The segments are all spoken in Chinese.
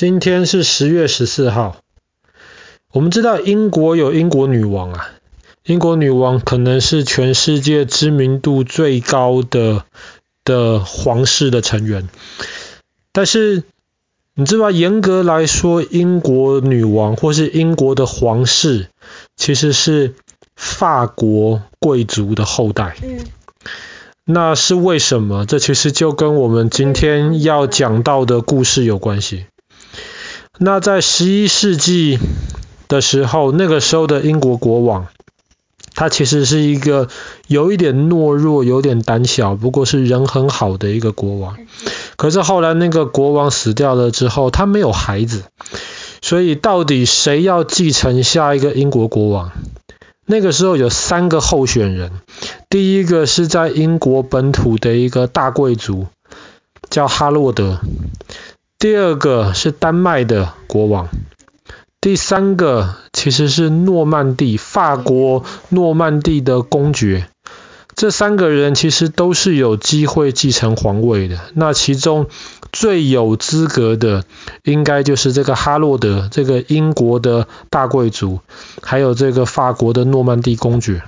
今天是十月十四号。我们知道英国有英国女王啊，英国女王可能是全世界知名度最高的的皇室的成员。但是你知道，严格来说，英国女王或是英国的皇室其实是法国贵族的后代。嗯。那是为什么？这其实就跟我们今天要讲到的故事有关系。那在十一世纪的时候，那个时候的英国国王，他其实是一个有一点懦弱、有点胆小，不过是人很好的一个国王。可是后来那个国王死掉了之后，他没有孩子，所以到底谁要继承下一个英国国王？那个时候有三个候选人，第一个是在英国本土的一个大贵族，叫哈洛德。第二个是丹麦的国王，第三个其实是诺曼底，法国诺曼底的公爵。这三个人其实都是有机会继承皇位的。那其中最有资格的，应该就是这个哈洛德，这个英国的大贵族，还有这个法国的诺曼底公爵。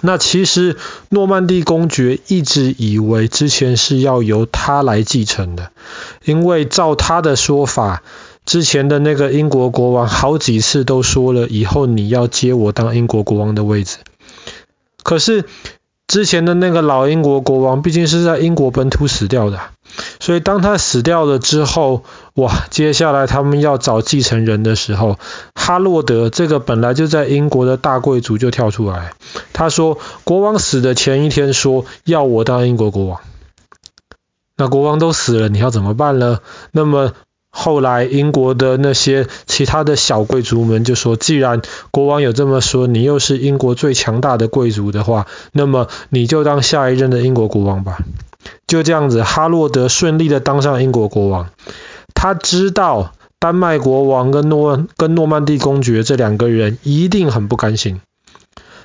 那其实诺曼底公爵一直以为之前是要由他来继承的，因为照他的说法，之前的那个英国国王好几次都说了，以后你要接我当英国国王的位置。可是之前的那个老英国国王毕竟是在英国本土死掉的。所以当他死掉了之后，哇，接下来他们要找继承人的时候，哈洛德这个本来就在英国的大贵族就跳出来，他说国王死的前一天说要我当英国国王，那国王都死了，你要怎么办呢？那么后来英国的那些其他的小贵族们就说，既然国王有这么说，你又是英国最强大的贵族的话，那么你就当下一任的英国国王吧。就这样子，哈洛德顺利的当上英国国王。他知道丹麦国王跟诺跟诺曼底公爵这两个人一定很不甘心，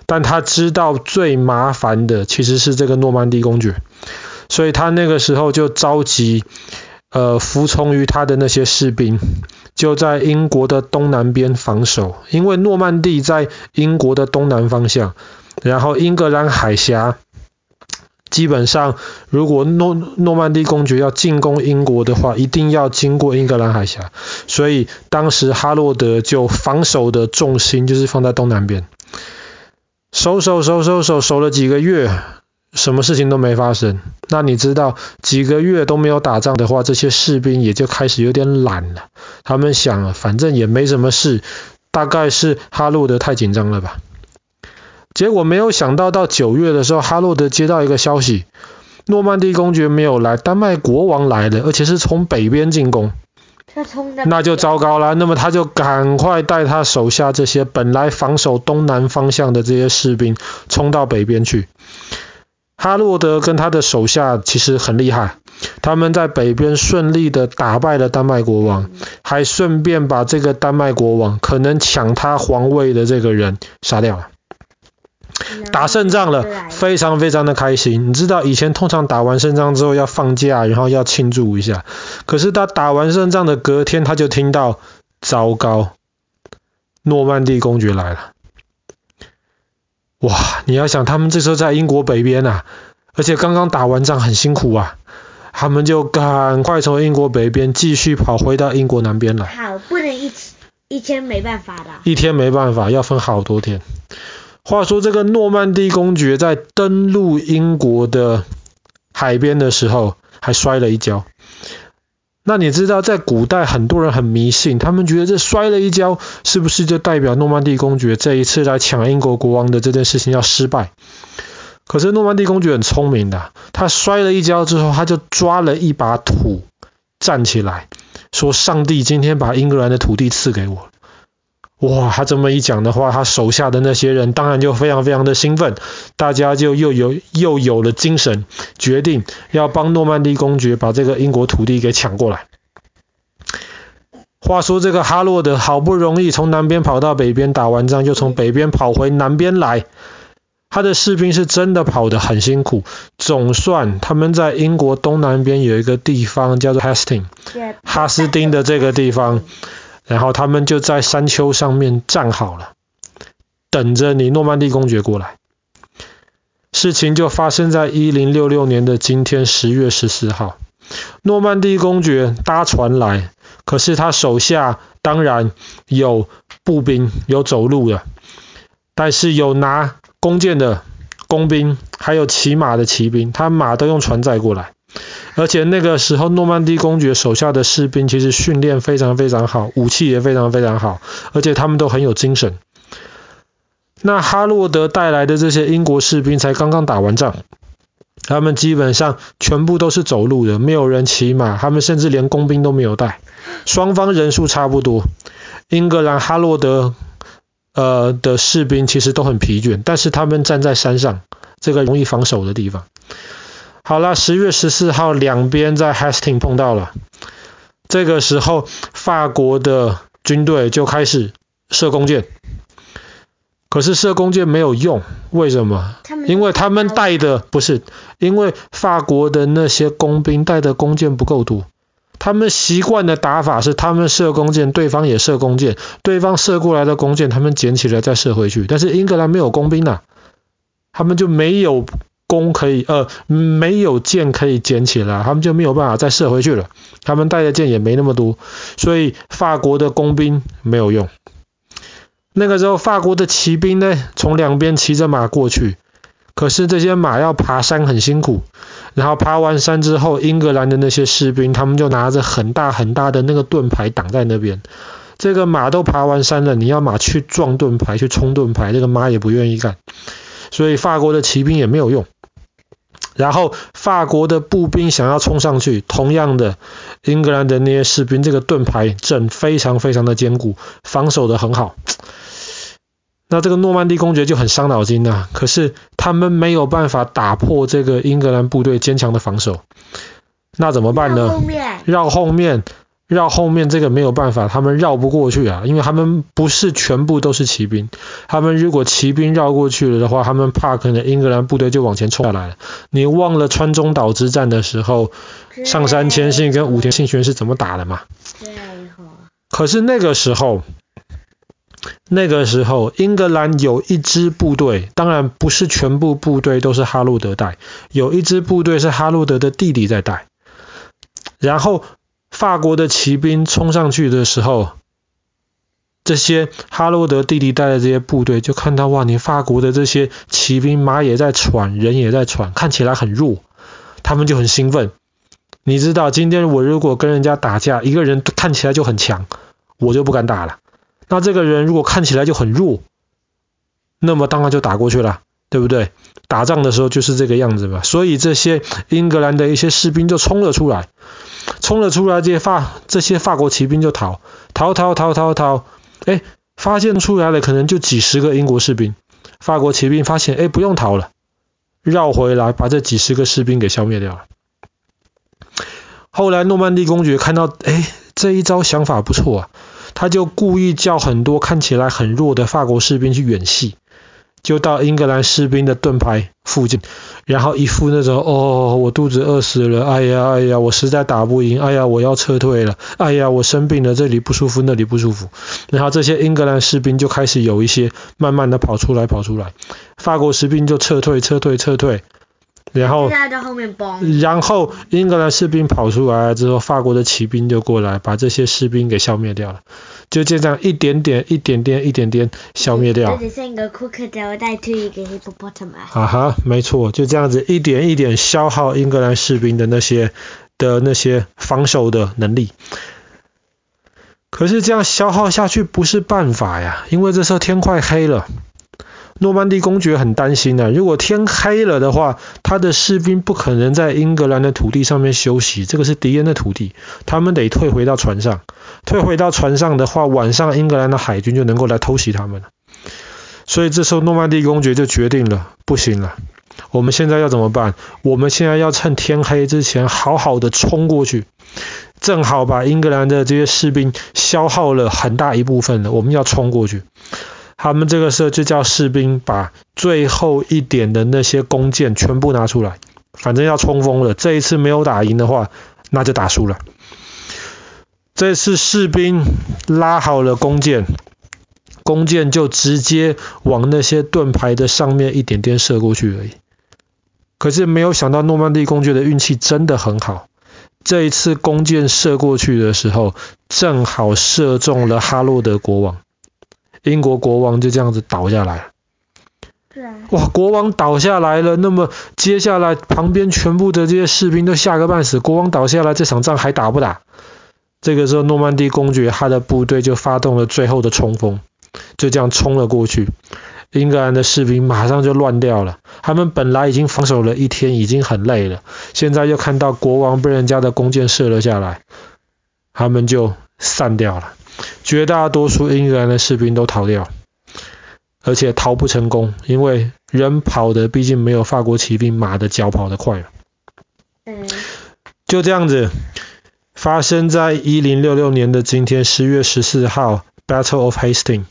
但他知道最麻烦的其实是这个诺曼底公爵，所以他那个时候就召集呃服从于他的那些士兵，就在英国的东南边防守，因为诺曼底在英国的东南方向，然后英格兰海峡。基本上，如果诺诺曼底公爵要进攻英国的话，一定要经过英格兰海峡。所以当时哈洛德就防守的重心就是放在东南边，守守守守守守了几个月，什么事情都没发生。那你知道几个月都没有打仗的话，这些士兵也就开始有点懒了。他们想，反正也没什么事，大概是哈洛德太紧张了吧。结果没有想到，到九月的时候，哈洛德接到一个消息，诺曼底公爵没有来，丹麦国王来了，而且是从北边进攻。那就糟糕了。那么他就赶快带他手下这些本来防守东南方向的这些士兵，冲到北边去。哈洛德跟他的手下其实很厉害，他们在北边顺利的打败了丹麦国王，还顺便把这个丹麦国王可能抢他皇位的这个人杀掉了。打胜仗了，非常非常的开心。你知道以前通常打完胜仗之后要放假，然后要庆祝一下。可是他打完胜仗的隔天，他就听到糟糕，诺曼底公爵来了。哇，你要想他们这时候在英国北边啊，而且刚刚打完仗很辛苦啊，他们就赶快从英国北边继续跑回到英国南边来。好，不能一起一天没办法的。一天没办法，要分好多天。话说这个诺曼底公爵在登陆英国的海边的时候，还摔了一跤。那你知道，在古代很多人很迷信，他们觉得这摔了一跤，是不是就代表诺曼底公爵这一次来抢英国国王的这件事情要失败？可是诺曼底公爵很聪明的，他摔了一跤之后，他就抓了一把土，站起来，说：“上帝今天把英格兰的土地赐给我。”哇，他这么一讲的话，他手下的那些人当然就非常非常的兴奋，大家就又有又有了精神，决定要帮诺曼底公爵把这个英国土地给抢过来。话说这个哈洛德好不容易从南边跑到北边打完仗，又从北边跑回南边来，他的士兵是真的跑得很辛苦。总算他们在英国东南边有一个地方叫做 Hastings，哈斯汀的这个地方，然后他们就在山丘上面站好了，等着你诺曼底公爵过来。事情就发生在一零六六年的今天十月十四号，诺曼底公爵搭船来，可是他手下当然有步兵，有走路的，但是有拿弓箭的工兵，还有骑马的骑兵，他马都用船载过来。而且那个时候，诺曼底公爵手下的士兵其实训练非常非常好，武器也非常非常好，而且他们都很有精神。那哈洛德带来的这些英国士兵才刚刚打完仗，他们基本上全部都是走路的，没有人骑马，他们甚至连工兵都没有带。双方人数差不多，英格兰哈洛德呃的士兵其实都很疲倦，但是他们站在山上这个容易防守的地方。好了，十月十四号，两边在 Hastings 碰到了，这个时候法国的军队就开始射弓箭。可是射弓箭没有用，为什么？因为他们带的不是，因为法国的那些工兵带的弓箭不够多。他们习惯的打法是，他们射弓箭，对方也射弓箭，对方射过来的弓箭，他们捡起来再射回去。但是英格兰没有工兵呐，他们就没有弓可以，呃，没有箭可以捡起来，他们就没有办法再射回去了。他们带的箭也没那么多，所以法国的工兵没有用。那个时候，法国的骑兵呢，从两边骑着马过去，可是这些马要爬山很辛苦。然后爬完山之后，英格兰的那些士兵，他们就拿着很大很大的那个盾牌挡在那边。这个马都爬完山了，你要马去撞盾牌，去冲盾牌，这个马也不愿意干。所以法国的骑兵也没有用。然后法国的步兵想要冲上去，同样的，英格兰的那些士兵，这个盾牌阵非常非常的坚固，防守的很好。那这个诺曼底公爵就很伤脑筋呐、啊，可是他们没有办法打破这个英格兰部队坚强的防守，那怎么办呢？绕后面，绕后面，这个没有办法，他们绕不过去啊，因为他们不是全部都是骑兵，他们如果骑兵绕过去了的话，他们怕可能英格兰部队就往前冲下来了。你忘了川中岛之战的时候，上杉谦信跟武田信玄是怎么打的吗？可是那个时候。那个时候，英格兰有一支部队，当然不是全部部队都是哈路德带，有一支部队是哈路德的弟弟在带。然后法国的骑兵冲上去的时候，这些哈罗德弟弟带的这些部队就看到哇，你法国的这些骑兵马也在喘，人也在喘，看起来很弱，他们就很兴奋。你知道，今天我如果跟人家打架，一个人看起来就很强，我就不敢打了。那这个人如果看起来就很弱，那么当然就打过去了，对不对？打仗的时候就是这个样子吧。所以这些英格兰的一些士兵就冲了出来，冲了出来，这些法这些法国骑兵就逃，逃逃逃逃逃，哎，发现出来了，可能就几十个英国士兵。法国骑兵发现，哎，不用逃了，绕回来把这几十个士兵给消灭掉了。后来诺曼底公爵看到，哎，这一招想法不错啊。他就故意叫很多看起来很弱的法国士兵去演戏，就到英格兰士兵的盾牌附近，然后一副那种哦，我肚子饿死了，哎呀哎呀，我实在打不赢，哎呀，我要撤退了，哎呀，我生病了，这里不舒服，那里不舒服。然后这些英格兰士兵就开始有一些慢慢的跑出来，跑出来，法国士兵就撤退，撤退，撤退。然后，然后英格兰士兵跑出来之后，法国的骑兵就过来，把这些士兵给消灭掉了。就这样一点点、一点点、一点点消灭掉。啊哈，没错，就这样子一点一点消耗英格兰士兵的那些的那些防守的能力。可是这样消耗下去不是办法呀，因为这时候天快黑了。诺曼底公爵很担心呢、如果天黑了的话，他的士兵不可能在英格兰的土地上面休息，这个是敌人的土地，他们得退回到船上。退回到船上的话，晚上英格兰的海军就能够来偷袭他们了。所以这时候诺曼底公爵就决定了，不行了，我们现在要怎么办？我们现在要趁天黑之前好好的冲过去，正好把英格兰的这些士兵消耗了很大一部分了，我们要冲过去。他们这个时候就叫士兵把最后一点的那些弓箭全部拿出来，反正要冲锋了。这一次没有打赢的话，那就打输了。这次士兵拉好了弓箭，弓箭就直接往那些盾牌的上面一点点射过去而已。可是没有想到诺曼底公爵的运气真的很好，这一次弓箭射过去的时候，正好射中了哈洛德国王，英国国王就这样子倒下来了。哇，国王倒下来了，那么接下来旁边全部的这些士兵都吓个半死。国王倒下来，这场仗还打不打？这个时候，诺曼底公爵他的部队就发动了最后的冲锋，就这样冲了过去。英格兰的士兵马上就乱掉了。他们本来已经防守了一天，已经很累了，现在又看到国王被人家的弓箭射了下来，他们就散掉了。绝大多数英格兰的士兵都逃掉，而且逃不成功，因为人跑的毕竟没有法国骑兵马的脚跑得快。嗯，就这样子，发生在一零六六年的今天，十月十四号，Battle of Hastings，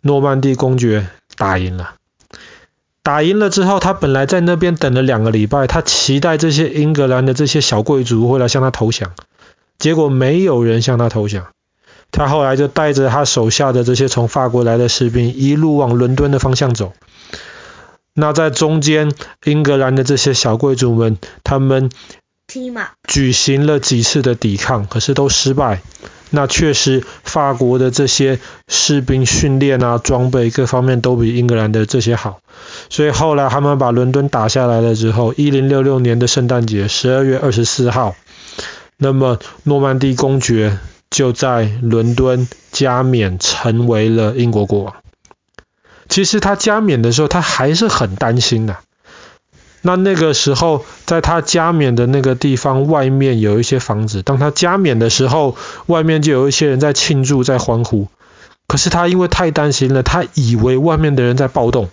诺曼底公爵打赢了。打赢了之后，他本来在那边等了两个礼拜，他期待这些英格兰的这些小贵族会来向他投降，结果没有人向他投降。他后来就带着他手下的这些从法国来的士兵，一路往伦敦的方向走。那在中间，英格兰的这些小贵族们，他们举行了几次的抵抗，可是都失败。那确实，法国的这些士兵训练啊、装备各方面都比英格兰的这些好，所以后来他们把伦敦打下来了之后，一零六六年的圣诞节，十二月二十四号，那么诺曼底公爵就在伦敦加冕，成为了英国国王。其实他加冕的时候，他还是很担心的。那那个时候，在他加冕的那个地方外面有一些房子。当他加冕的时候，外面就有一些人在庆祝，在欢呼。可是他因为太担心了，他以为外面的人在暴动，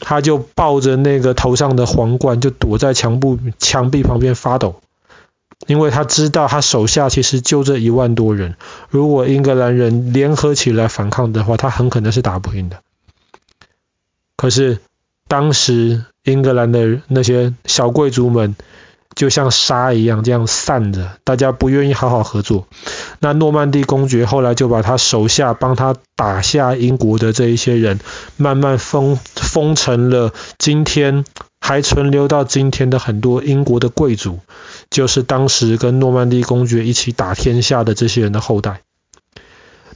他就抱着那个头上的皇冠，就躲在墙布墙壁旁边发抖。因为他知道他手下其实就这一万多人，如果英格兰人联合起来反抗的话，他很可能是打不赢的。可是当时。英格兰的那些小贵族们就像沙一样这样散着，大家不愿意好好合作。那诺曼底公爵后来就把他手下帮他打下英国的这一些人，慢慢封封成了今天还存留到今天的很多英国的贵族，就是当时跟诺曼底公爵一起打天下的这些人的后代。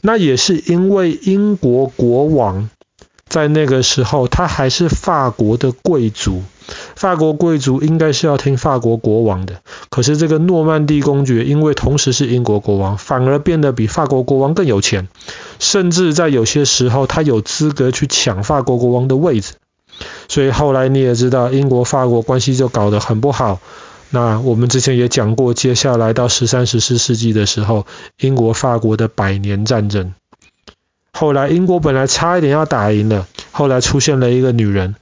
那也是因为英国国王。在那个时候，他还是法国的贵族，法国贵族应该是要听法国国王的。可是这个诺曼底公爵，因为同时是英国国王，反而变得比法国国王更有钱，甚至在有些时候，他有资格去抢法国国王的位置。所以后来你也知道，英国法国关系就搞得很不好。那我们之前也讲过，接下来到十三、十四世纪的时候，英国法国的百年战争。后来英国本来差一点要打赢了，后来出现了一个女人，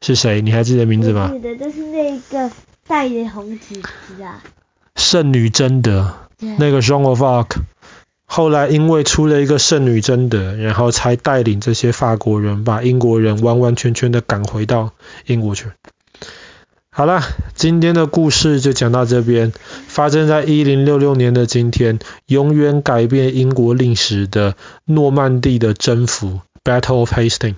是谁？你还记得名字吗？记得，就是那个戴着红旗子啊。圣女贞德，那个 Joan of Arc。后来因为出了一个圣女贞德，然后才带领这些法国人把英国人完完全全的赶回到英国去。好了，今天的故事就讲到这边。发生在一零六六年的今天，永远改变英国历史的诺曼底的征服 （Battle of Hastings）。